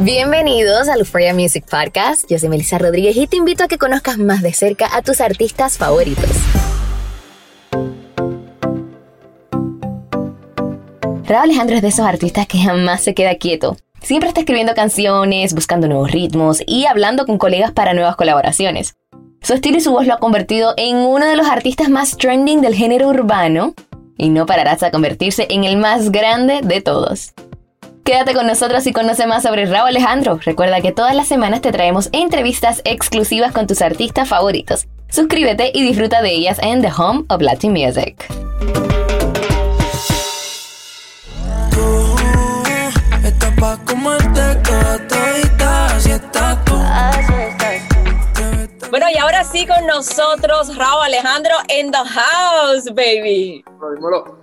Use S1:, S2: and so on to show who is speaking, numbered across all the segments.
S1: Bienvenidos al Euphoria Music Podcast. Yo soy Melissa Rodríguez y te invito a que conozcas más de cerca a tus artistas favoritos. Raúl Alejandro es de esos artistas que jamás se queda quieto. Siempre está escribiendo canciones, buscando nuevos ritmos y hablando con colegas para nuevas colaboraciones. Su estilo y su voz lo ha convertido en uno de los artistas más trending del género urbano y no parará hasta convertirse en el más grande de todos. Quédate con nosotros y conoce más sobre Raúl Alejandro. Recuerda que todas las semanas te traemos entrevistas exclusivas con tus artistas favoritos. Suscríbete y disfruta de ellas en The Home of Latin Music.
S2: Bueno, y ahora sí con nosotros, Raúl Alejandro en the house, baby.
S3: Dímelo.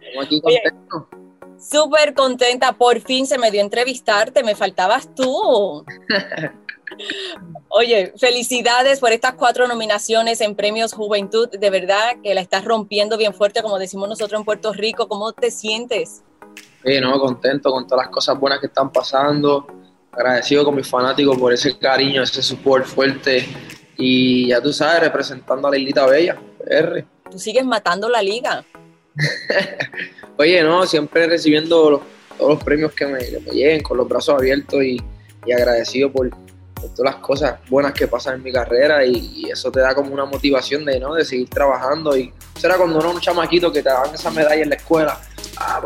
S3: Estamos aquí contentos.
S2: Súper contenta, por fin se me dio entrevistarte, me faltabas tú. Oye, felicidades por estas cuatro nominaciones en Premios Juventud, de verdad que la estás rompiendo bien fuerte, como decimos nosotros en Puerto Rico. ¿Cómo te sientes?
S3: Sí, no, contento con todas las cosas buenas que están pasando, agradecido con mis fanáticos por ese cariño, ese support fuerte y ya tú sabes, representando a la Islita Bella, R.
S2: Tú sigues matando la liga.
S3: Oye, no, siempre recibiendo todos los premios que me, lleguen con los brazos abiertos y, agradecido por, todas las cosas buenas que pasan en mi carrera y, eso te da como una motivación de, ¿no? de seguir trabajando. Y eso era cuando uno era un chamaquito que te daban esa medalla en la escuela. Ah,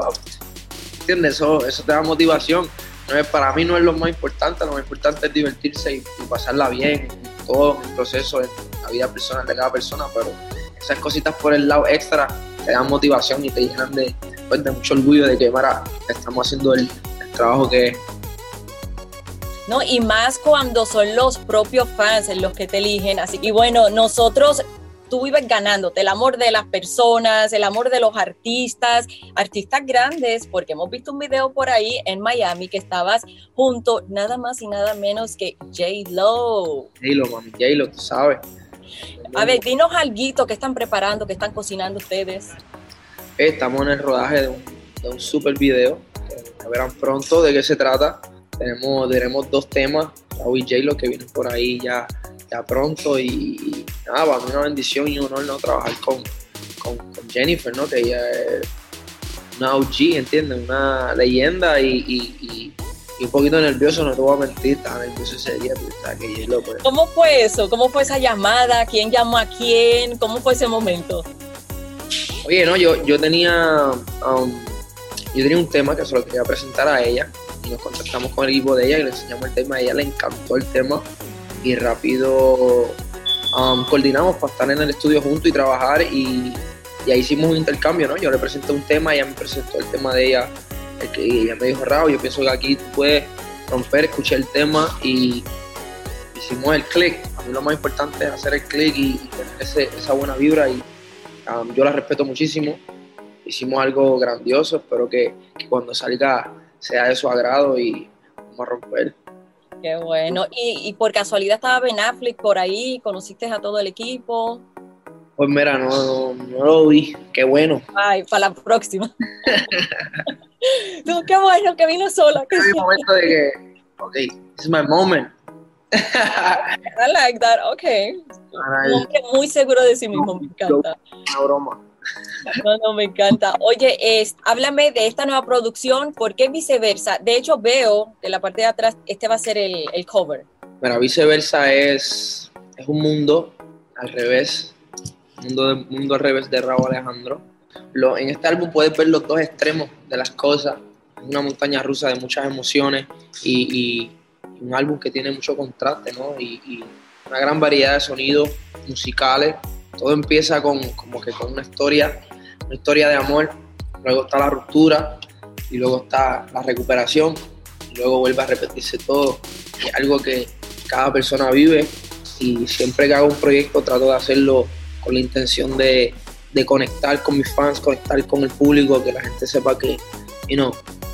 S3: ¿Entiendes? Eso, eso te da motivación. No es, para mí no es lo más importante, lo más importante es divertirse y, pasarla bien en todo el proceso, en la vida personal de cada persona, pero esas cositas por el lado extra te dan motivación y te llenan de, pues, de mucho orgullo de que para, estamos haciendo el, trabajo que es.
S2: No, y más cuando son los propios fans los que te eligen. Así que bueno, nosotros tú vives ganándote el amor de las personas, el amor de los artistas, artistas grandes, porque hemos visto un video por ahí en Miami que estabas junto nada más y nada menos que J-Lo.
S3: J-Lo, mami, J-Lo, tú sabes.
S2: A ver, dinos algo que están preparando, que están cocinando ustedes.
S3: Estamos en el rodaje de un, super video, que verán pronto de qué se trata. Tenemos, tenemos dos temas, Raúl y J-Lo, que vienen por ahí ya, ya pronto. Y, nada, para mí una bendición y un honor ¿no? trabajar con, con, Jennifer, ¿no? que ella es una OG, ¿entiendes? Una leyenda y un poquito nervioso, no te voy a mentir, estaba nervioso ese día, pero que hielo, pues.
S2: ¿Cómo fue eso? ¿Cómo fue esa llamada? ¿Quién llamó a quién? ¿Cómo fue ese momento?
S3: Oye, no, yo, yo tenía um, yo tenía un tema que se lo quería presentar a ella y nos contactamos con el equipo de ella y le enseñamos el tema, a ella le encantó el tema y rápido um, coordinamos para estar en el estudio juntos y trabajar y, y ahí hicimos un intercambio, ¿no? Yo le presenté un tema, ella me presentó el tema de ella que ella me dijo, Raúl, yo pienso que aquí tú puedes romper, escuchar el tema y hicimos el click. A mí lo más importante es hacer el click y, tener esa buena vibra y um, yo la respeto muchísimo. Hicimos algo grandioso, espero que, cuando salga sea de su agrado y vamos a romper.
S2: Qué bueno. ¿Y, por casualidad estaba Ben Affleck por ahí? ¿Conociste a todo el equipo?
S3: Pues mira, no, no, lo vi. Qué bueno.
S2: Ay, para la próxima. no, qué bueno que vino sola.
S3: Es mi momento de que, ok, this is my moment.
S2: I like that, ok. muy seguro de sí mismo, me encanta.
S3: Una broma.
S2: No, no, me encanta. Oye, es, háblame de esta nueva producción, ¿por qué viceversa? De hecho, veo que la parte de atrás, este va a ser el, el cover.
S3: Mira, viceversa es, es un mundo al revés mundo, mundo al revés de Raúl Alejandro. Lo, en este álbum puedes ver los dos extremos de las cosas, una montaña rusa de muchas emociones y, un álbum que tiene mucho contraste, ¿no? Y, una gran variedad de sonidos musicales. Todo empieza con, como que con una historia, una historia de amor, luego está la ruptura y luego está la recuperación y luego vuelve a repetirse todo. Es algo que cada persona vive y siempre que hago un proyecto trato de hacerlo con la intención de, conectar con mis fans, conectar con el público, que la gente sepa que, you know,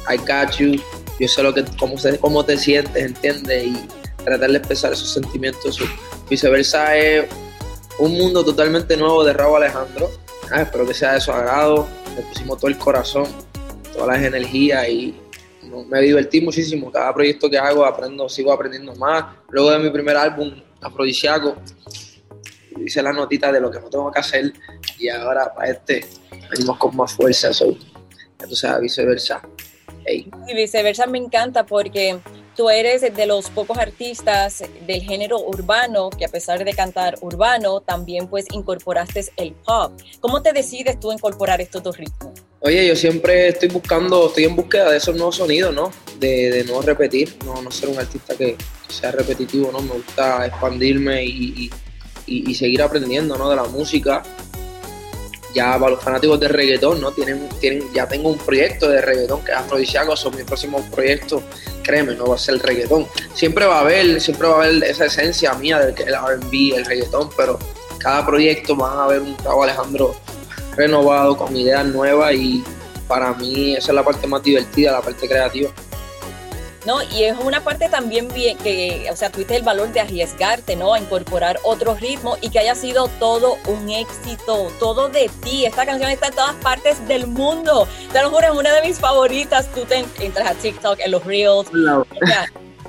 S3: I got you, yo sé lo que, cómo, cómo te sientes, ¿entiendes? Y tratar de expresar esos sentimientos. Viceversa es un mundo totalmente nuevo de Raúl Alejandro. Ah, espero que sea de su agrado. Le pusimos todo el corazón, todas las energías y me divertí muchísimo. Cada proyecto que hago aprendo, sigo aprendiendo más. Luego de mi primer álbum, Afrodisiaco, hice la notita de lo que no tengo que hacer y ahora para este venimos con más fuerza. So, entonces, viceversa.
S2: Y viceversa me encanta porque tú eres de los pocos artistas del género urbano que a pesar de cantar urbano, también pues incorporaste el pop. ¿Cómo te decides tú incorporar estos dos ritmos?
S3: Oye, yo siempre estoy buscando, estoy en búsqueda de esos nuevos sonidos, ¿no? De, no repetir, no, no ser un artista que, sea repetitivo, ¿no? Me gusta expandirme y, seguir aprendiendo, ¿no? De la música. Ya para los fanáticos de reggaetón, ¿no? Tienen, tienen, ya tengo un proyecto de reggaetón que es afrodisíaco, son mis próximos proyectos, créeme, no va a ser el reggaetón. Siempre va a haber, siempre va a haber esa esencia mía del que el R&B, el reggaetón, pero cada proyecto van a haber un trabajo Alejandro renovado, con ideas nuevas y para mí esa es la parte más divertida, la parte creativa.
S2: No, y es una parte también bien que, o sea, tuviste el valor de arriesgarte, ¿no? A incorporar otro ritmo y que haya sido todo un éxito, todo de ti. Esta canción está en todas partes del mundo. Te lo juro, es una de mis favoritas. Tú te entras a TikTok, en los Reels.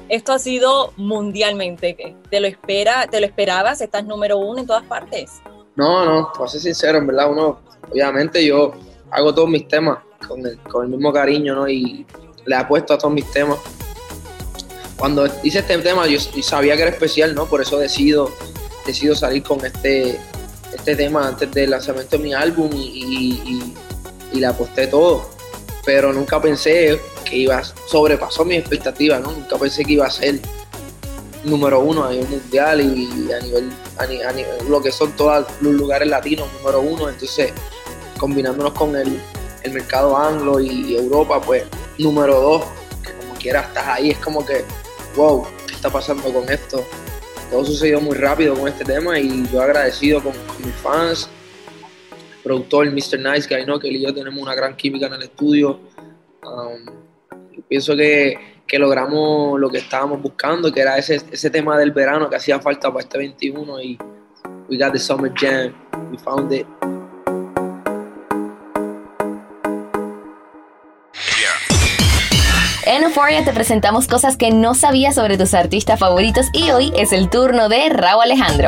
S2: esto ha sido mundialmente. ¿Te lo, espera, ¿Te lo esperabas? Estás número uno en todas partes.
S3: No, no, para ser sincero, en verdad, uno, obviamente yo hago todos mis temas con el, con el mismo cariño, ¿no? Y le apuesto a todos mis temas. Cuando hice este tema, yo sabía que era especial, ¿no? Por eso decido, decido salir con este, este tema antes del lanzamiento de mi álbum y, le aposté todo. Pero nunca pensé que iba, sobrepasó mis expectativas, ¿no? Nunca pensé que iba a ser número uno a nivel mundial y a nivel, a, lo que son todos los lugares latinos, número uno. Entonces, combinándonos con el, mercado anglo y Europa, pues número dos, que como quiera estás ahí, es como que, wow, ¿qué está pasando con esto? Todo sucedió muy rápido con este tema y yo agradecido con, mis fans, el productor Mr. Nice Guy, ¿no? que él y yo tenemos una gran química en el estudio. Um, pienso que que logramos lo que estábamos buscando, que era ese, ese tema del verano que hacía falta para este 21 y we got the summer jam, we found it.
S1: En Euphoria te presentamos cosas que no sabías sobre tus artistas favoritos y hoy es el turno de Raúl Alejandro.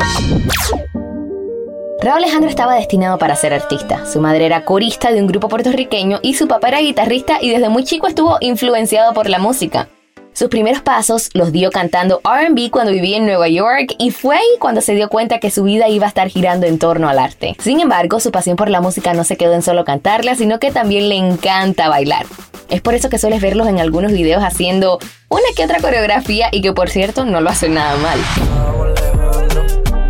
S1: Raúl Alejandro estaba destinado para ser artista. Su madre era corista de un grupo puertorriqueño y su papá era guitarrista y desde muy chico estuvo influenciado por la música. Sus primeros pasos los dio cantando RB cuando vivía en Nueva York y fue ahí cuando se dio cuenta que su vida iba a estar girando en torno al arte. Sin embargo, su pasión por la música no se quedó en solo cantarla, sino que también le encanta bailar. Es por eso que sueles verlos en algunos videos haciendo una que otra coreografía y que por cierto no lo hace nada mal.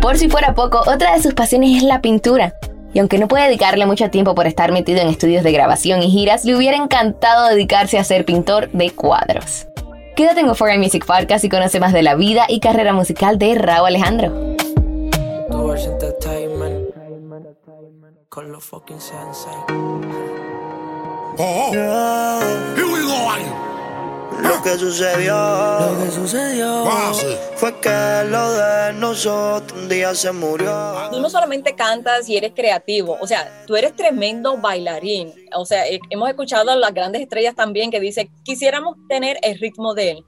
S1: Por si fuera poco, otra de sus pasiones es la pintura. Y aunque no puede dedicarle mucho tiempo por estar metido en estudios de grabación y giras, le hubiera encantado dedicarse a ser pintor de cuadros. Quédate en Euphoria Music Podcast y conoce más de la vida y carrera musical de Raúl Alejandro.
S4: Lo que sucedió, lo que sucedió fue que lo de nosotros un día se murió.
S2: Tú no solamente cantas y eres creativo, o sea, tú eres tremendo bailarín. O sea, eh, hemos escuchado a las grandes estrellas también que dicen, quisiéramos tener el ritmo de él.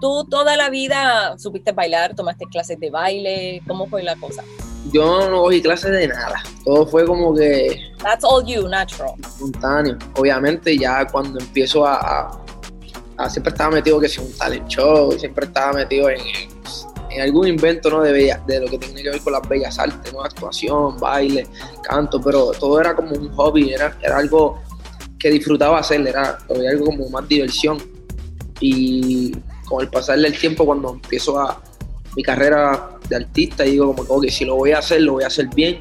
S2: Tú toda la vida supiste bailar, tomaste clases de baile, ¿cómo fue la cosa?
S3: Yo no cogí clases de nada, todo fue como que...
S2: That's all you, natural.
S3: Espontáneo. Obviamente ya cuando empiezo a Ah, siempre estaba metido que si un talent show, siempre estaba metido en, en algún invento ¿no? de, de lo que tiene que ver con las bellas artes, ¿no? actuación, baile, canto, pero todo era como un hobby, era, era algo que disfrutaba hacer, era, algo como más diversión. Y con el pasar del tiempo, cuando empiezo a mi carrera de artista, digo como que si lo voy a hacer, lo voy a hacer bien.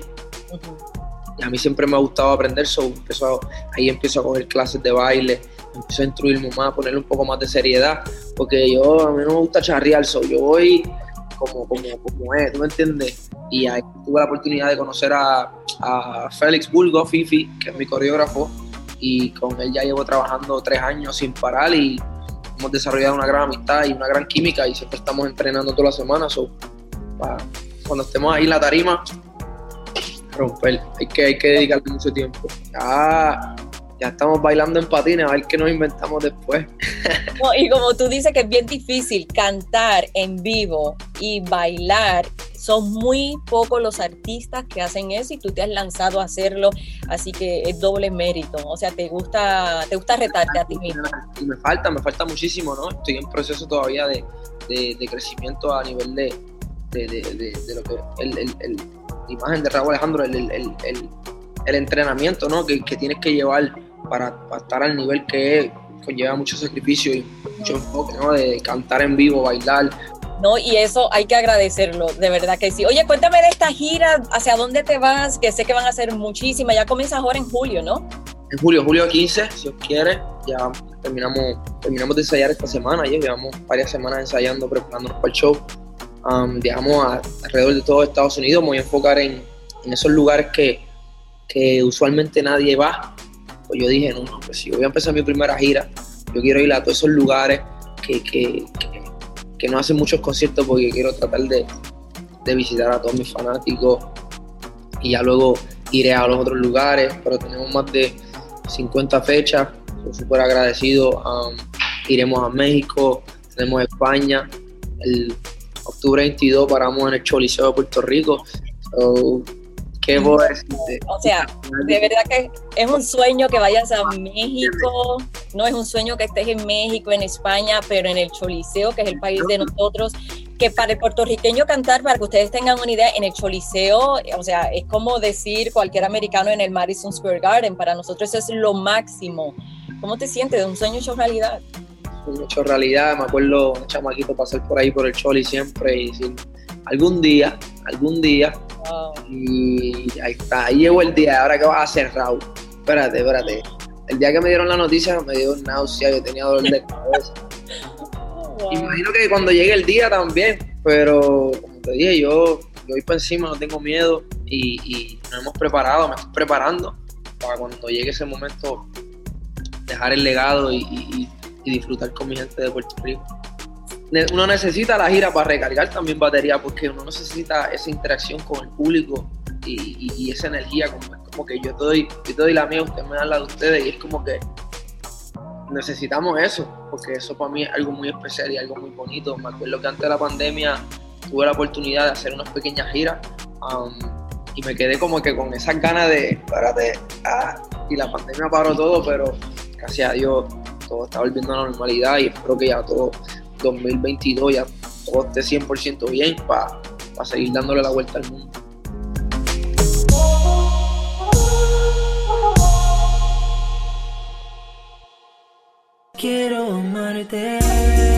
S3: Y a mí siempre me ha gustado aprender, so ahí empiezo a coger clases de baile, empiezo a instruirme más, a ponerle un poco más de seriedad, porque yo, a mí no me gusta charrear, so, yo voy como, como, como es, ¿tú me entiendes? Y ahí tuve la oportunidad de conocer a, a Félix Bulgo, Fifi, que es mi coreógrafo, y con él ya llevo trabajando tres años sin parar y hemos desarrollado una gran amistad y una gran química y siempre estamos entrenando toda la semana, so, cuando estemos ahí en la tarima, romper, hay que, hay que dedicarle mucho tiempo. Ya ya estamos bailando en patines, a ver qué nos inventamos después.
S2: y como tú dices que es bien difícil cantar en vivo y bailar, son muy pocos los artistas que hacen eso y tú te has lanzado a hacerlo, así que es doble mérito. O sea, te gusta, te gusta retarte a ti mismo.
S3: Y me falta, me falta muchísimo, ¿no? Estoy en proceso todavía de, de, crecimiento a nivel de, de, lo que el, el, el, la imagen de Raúl Alejandro, el, el entrenamiento, ¿no? Que, que tienes que llevar para, estar al nivel que es, conlleva mucho sacrificio y mucho enfoque, ¿no? De cantar en vivo, bailar.
S2: No, y eso hay que agradecerlo, de verdad que sí. Oye, cuéntame de esta gira, ¿hacia dónde te vas? Que sé que van a ser muchísimas, ya comienzas ahora en julio, ¿no?
S3: En julio, julio 15, si os quiere, ya terminamos, terminamos de ensayar esta semana, ya llevamos varias semanas ensayando, preparándonos para el show. Um, viajamos alrededor de todo Estados Unidos, me voy a enfocar en, en esos lugares que, que usualmente nadie va, pues yo dije, no, no, pues si voy a empezar mi primera gira, yo quiero ir a todos esos lugares que, que, que, no hacen muchos conciertos porque quiero tratar de, de, visitar a todos mis fanáticos y ya luego iré a los otros lugares, pero tenemos más de 50 fechas, estoy súper agradecido, iremos a México, tenemos España, el octubre 22 paramos en el Choliseo de Puerto Rico, ¿Qué
S2: O sea, de verdad que es un sueño que vayas a México, no es un sueño que estés en México, en España, pero en el Choliseo, que es el país de nosotros, que para el puertorriqueño cantar, para que ustedes tengan una idea, en el Choliseo, o sea, es como decir cualquier americano en el Madison Square Garden, para nosotros eso es lo máximo. ¿Cómo te sientes de un sueño hecho realidad?
S3: Un hecho realidad, me acuerdo un chamaquito pasar por ahí por el Choli siempre y decir, algún día, algún día y ahí está, ahí llegó el día. Ahora, ¿qué vas a hacer, Raúl? Espérate, espérate. El día que me dieron la noticia me dio náusea, yo tenía dolor de cabeza. Imagino que cuando llegue el día también, pero como te dije, yo, yo voy para encima, no tengo miedo y, nos hemos preparado, me estoy preparando para cuando llegue ese momento dejar el legado y disfrutar con mi gente de Puerto Rico uno necesita la gira para recargar también batería porque uno necesita esa interacción con el público y, esa energía como, es como que yo doy, yo la mía, usted me da la de ustedes y es como que necesitamos eso porque eso para mí es algo muy especial y algo muy bonito. Me acuerdo que antes de la pandemia tuve la oportunidad de hacer unas pequeñas giras um, y me quedé como que con esas ganas de, espérate, ah, y la pandemia paró todo, pero gracias a Dios todo está volviendo a la normalidad y espero que ya todo 2022 ya todo esté 100% bien para seguir dándole la vuelta al mundo.
S1: Quiero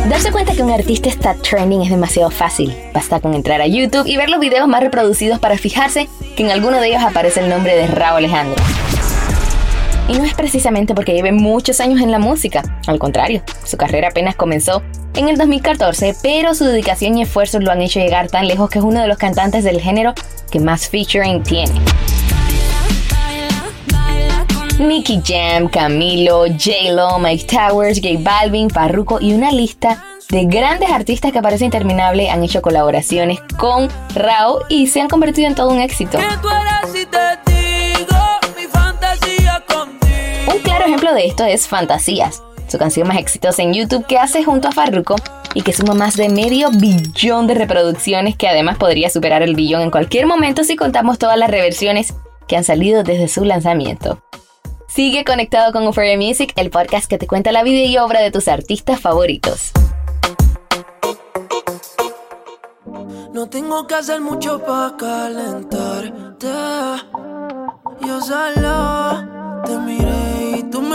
S1: Darse cuenta que un artista está trending es demasiado fácil. Basta con entrar a YouTube y ver los videos más reproducidos para fijarse que en alguno de ellos aparece el nombre de Raúl Alejandro. Y no es precisamente porque lleve muchos años en la música, al contrario, su carrera apenas comenzó en el 2014, pero su dedicación y esfuerzos lo han hecho llegar tan lejos que es uno de los cantantes del género que más featuring tiene. Nicky Jam, Camilo, J-Lo, Mike Towers, J Balvin, Farruko y una lista de grandes artistas que parece interminable han hecho colaboraciones con Rao y se han convertido en todo un éxito. Un claro ejemplo de esto es Fantasías, su canción más exitosa en YouTube que hace junto a Farruko y que suma más de medio billón de reproducciones que además podría superar el billón en cualquier momento si contamos todas las reversiones que han salido desde su lanzamiento. Sigue conectado con Euphoria Music, el podcast que te cuenta la vida y obra de tus artistas favoritos. No tengo que hacer mucho para calentarte. Yo solo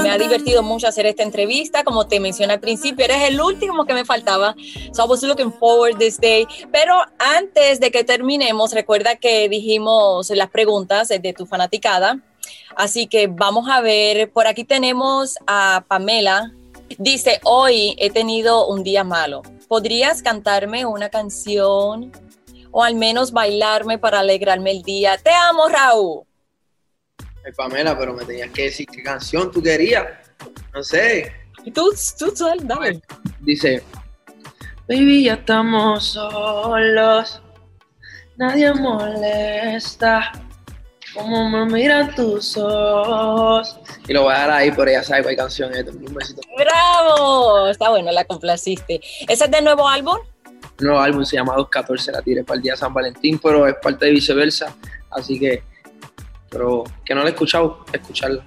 S2: me ha divertido mucho hacer esta entrevista, como te mencioné al principio, eres el último que me faltaba. So I was looking forward this day. Pero antes de que terminemos, recuerda que dijimos las preguntas de tu fanaticada. Así que vamos a ver, por aquí tenemos a Pamela. Dice, hoy he tenido un día malo. ¿Podrías cantarme una canción o al menos bailarme para alegrarme el día? Te amo, Raúl.
S3: Pamela, pero me tenías que decir qué canción tú querías. No sé.
S2: Y tú, tú, tú dale.
S3: Dice, baby, ya estamos solos, nadie molesta. Como me miran tus ojos. Y lo voy a dar ahí, pero ya sabes cuál canción es. Un besito.
S2: ¡Bravo! Está bueno, la complaciste. ¿Ese es del nuevo álbum?
S3: El nuevo álbum se llama 214, la tiré para el día de San Valentín, pero es parte de viceversa. Así que, pero que no la he escuchado, escucharla.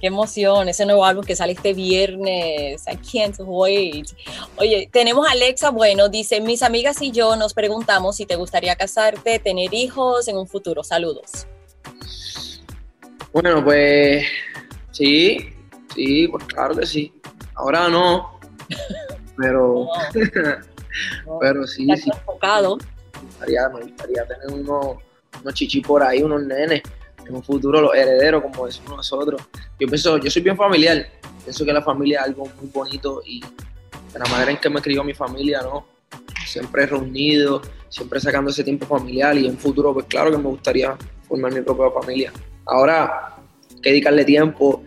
S2: Qué emoción, ese nuevo álbum que sale este viernes. I can't wait. Oye, tenemos a Alexa Bueno, dice, mis amigas y yo nos preguntamos si te gustaría casarte, tener hijos en un futuro. Saludos.
S3: Bueno, pues sí, sí, pues claro que sí. Ahora no, pero, pero sí, sí.
S2: Enfocado.
S3: Me gustaría, me gustaría tener unos, unos chichi por ahí, unos nenes en un futuro los herederos, como decimos nosotros. Yo pienso, yo soy bien familiar, pienso que la familia es algo muy bonito y de la manera en que me crió mi familia, ¿no? Siempre reunido, siempre sacando ese tiempo familiar y en futuro, pues claro que me gustaría formar mi propia familia. Ahora, hay que dedicarle tiempo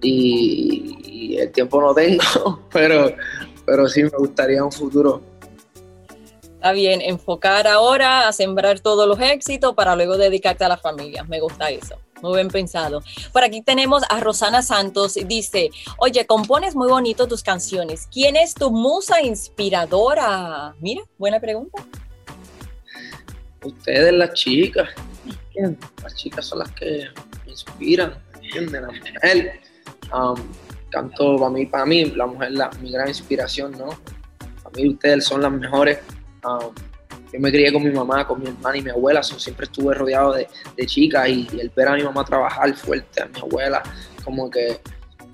S3: y, y el tiempo no tengo, pero, pero sí me gustaría un futuro
S2: Está bien, enfocar ahora a sembrar todos los éxitos para luego dedicarte a la familia. Me gusta eso. Muy bien pensado. Por aquí tenemos a Rosana Santos. Dice, oye, compones muy bonito tus canciones. ¿Quién es tu musa inspiradora? Mira, buena pregunta.
S3: Ustedes, las chicas. Las chicas son las que me inspiran. ¿Entienden? La mujer. Um, canto para mí, para mí, la mujer es mi gran inspiración, ¿no? Para mí ustedes son las mejores Um, yo me crié con mi mamá, con mi hermana y mi abuela, siempre estuve rodeado de, de chicas y, el ver a mi mamá trabajar fuerte, a mi abuela, como que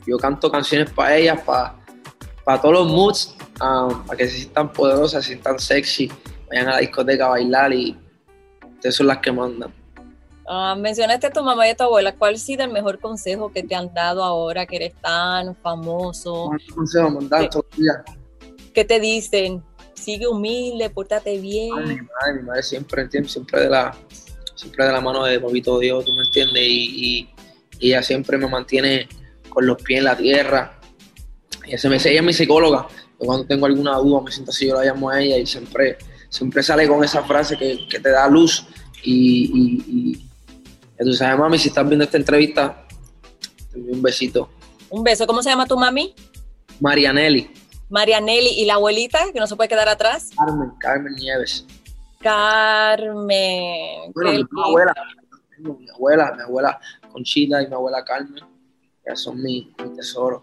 S3: yo canto canciones para ellas, para, para todos los moods, um, para que se sientan poderosas, se sientan sexy, vayan a la discoteca a bailar y ustedes son las que mandan.
S2: Uh, mencionaste a tu mamá y a tu abuela. ¿Cuál ha sido el mejor consejo que te han dado ahora que eres tan famoso?
S3: Un consejo me todos los días.
S2: ¿Qué te dicen? Sigue humilde, pórtate bien.
S3: mi madre, mi madre siempre, entiende, siempre de la, siempre de la mano de Papito Dios, tú me entiendes, y, ella siempre me mantiene con los pies en la tierra. Ella, se me, ella es mi psicóloga. cuando tengo alguna duda me siento así, yo la llamo a ella y siempre, siempre sale con esa frase que, te da luz. Y, y, tú sabes, mami, si estás viendo esta entrevista, te un besito.
S2: Un beso. ¿Cómo se llama tu mami?
S3: Marianelli.
S2: Marianelli y la abuelita, que no se puede quedar atrás.
S3: Carmen, Carmen Nieves.
S2: Carmen.
S3: Bueno, mi abuela, mi abuela, mi abuela Conchita y mi abuela Carmen, ya son mi, mi tesoro.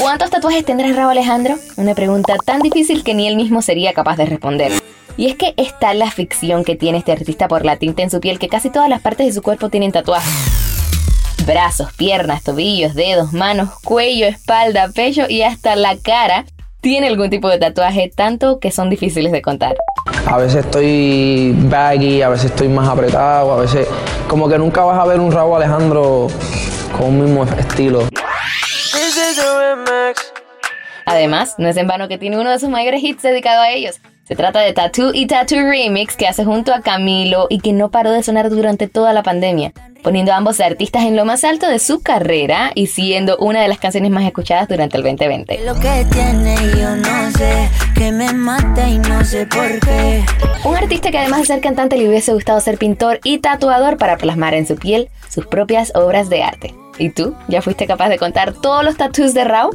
S1: ¿Cuántos tatuajes tendrás, Raúl Alejandro? Una pregunta tan difícil que ni él mismo sería capaz de responder. Y es que está la ficción que tiene este artista por la tinta en su piel que casi todas las partes de su cuerpo tienen tatuajes. Brazos, piernas, tobillos, dedos, manos, cuello, espalda, pecho y hasta la cara tiene algún tipo de tatuaje, tanto que son difíciles de contar.
S3: A veces estoy baggy, a veces estoy más apretado, a veces como que nunca vas a ver un Raúl Alejandro con un mismo estilo.
S1: Además, no es en vano que tiene uno de sus mayores hits dedicado a ellos. Se trata de Tattoo y Tattoo Remix que hace junto a Camilo y que no paró de sonar durante toda la pandemia, poniendo a ambos artistas en lo más alto de su carrera y siendo una de las canciones más escuchadas durante el 2020.
S5: Lo que tiene yo no sé, que me mata y no sé por qué.
S1: Un artista que además de ser cantante le hubiese gustado ser pintor y tatuador para plasmar en su piel sus propias obras de arte. ¿Y tú? ¿Ya fuiste capaz de contar todos los tattoos de Rao?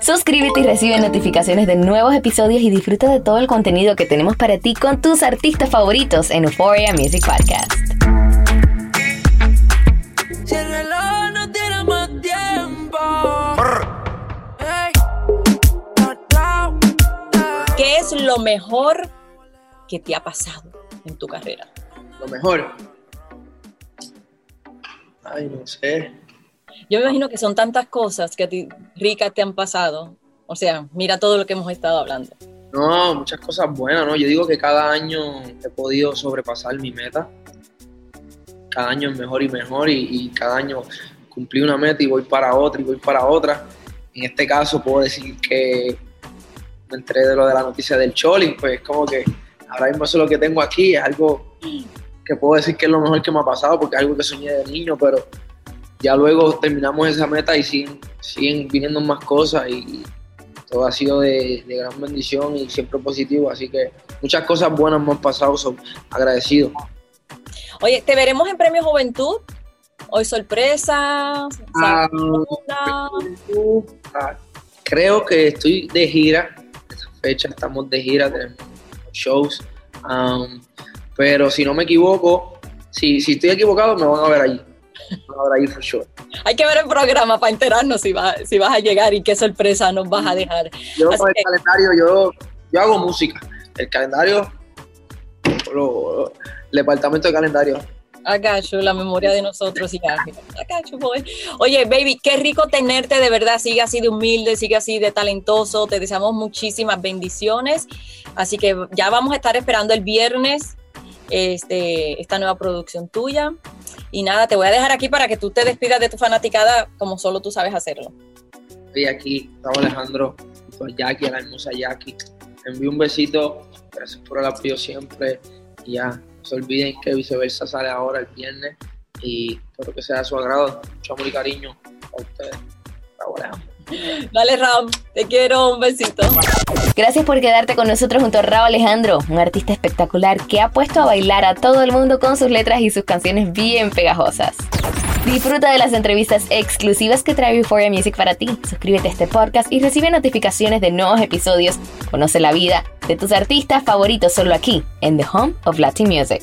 S1: Suscríbete y recibe notificaciones de nuevos episodios y disfruta de todo el contenido que tenemos para ti con tus artistas favoritos en Euphoria Music Podcast.
S5: Si el reloj no tiene más tiempo.
S2: ¿Qué es lo mejor que te ha pasado en tu carrera?
S3: Lo mejor. Ay, no sé.
S2: Yo me imagino que son tantas cosas que a ti, ricas, te han pasado. O sea, mira todo lo que hemos estado hablando.
S3: No, muchas cosas buenas, ¿no? Yo digo que cada año he podido sobrepasar mi meta. Cada año es mejor y mejor y, cada año cumplí una meta y voy para otra y voy para otra. En este caso puedo decir que me enteré de lo de la noticia del Choli, pues como que ahora mismo eso es lo que tengo aquí, es algo que puedo decir que es lo mejor que me ha pasado porque es algo que soñé de niño, pero ya luego terminamos esa meta y siguen, siguen viniendo más cosas y todo ha sido de, de gran bendición y siempre positivo, así que muchas cosas buenas me han pasado, son agradecidos.
S2: Oye, ¿te veremos en Premio Juventud? Hoy sorpresa.
S3: Ah, creo que estoy de gira, esa fecha estamos de gira, tenemos shows, um, pero si no me equivoco, si, si estoy equivocado me van a ver allí, me van a ver allí for sure.
S2: Hay que ver el programa para enterarnos si, va, si vas a llegar y qué sorpresa nos vas a dejar.
S3: Yo
S2: Así
S3: con el
S2: que-
S3: calendario, yo, yo hago música, el calendario, lo- el departamento de calendario.
S2: Agacho, la memoria de nosotros y boy. Oye, baby, qué rico tenerte, de verdad. Sigue así de humilde, sigue así de talentoso. Te deseamos muchísimas bendiciones. Así que ya vamos a estar esperando el viernes este, esta nueva producción tuya. Y nada, te voy a dejar aquí para que tú te despidas de tu fanaticada como solo tú sabes hacerlo.
S3: Estoy aquí, estaba Alejandro, con Jackie, a la hermosa Jackie. Envío un besito, gracias por el apoyo siempre. Y ya, no se olviden que viceversa sale ahora el viernes. Y espero que sea de su agrado. Mucho amor y cariño a ustedes. Alejandro.
S2: Dale, Ram, te quiero, un besito.
S1: Gracias por quedarte con nosotros junto a Rao Alejandro, un artista espectacular que ha puesto a bailar a todo el mundo con sus letras y sus canciones bien pegajosas. Disfruta de las entrevistas exclusivas que trae Euphoria Music para ti. Suscríbete a este podcast y recibe notificaciones de nuevos episodios. Conoce la vida de tus artistas favoritos solo aquí, en The Home of Latin Music.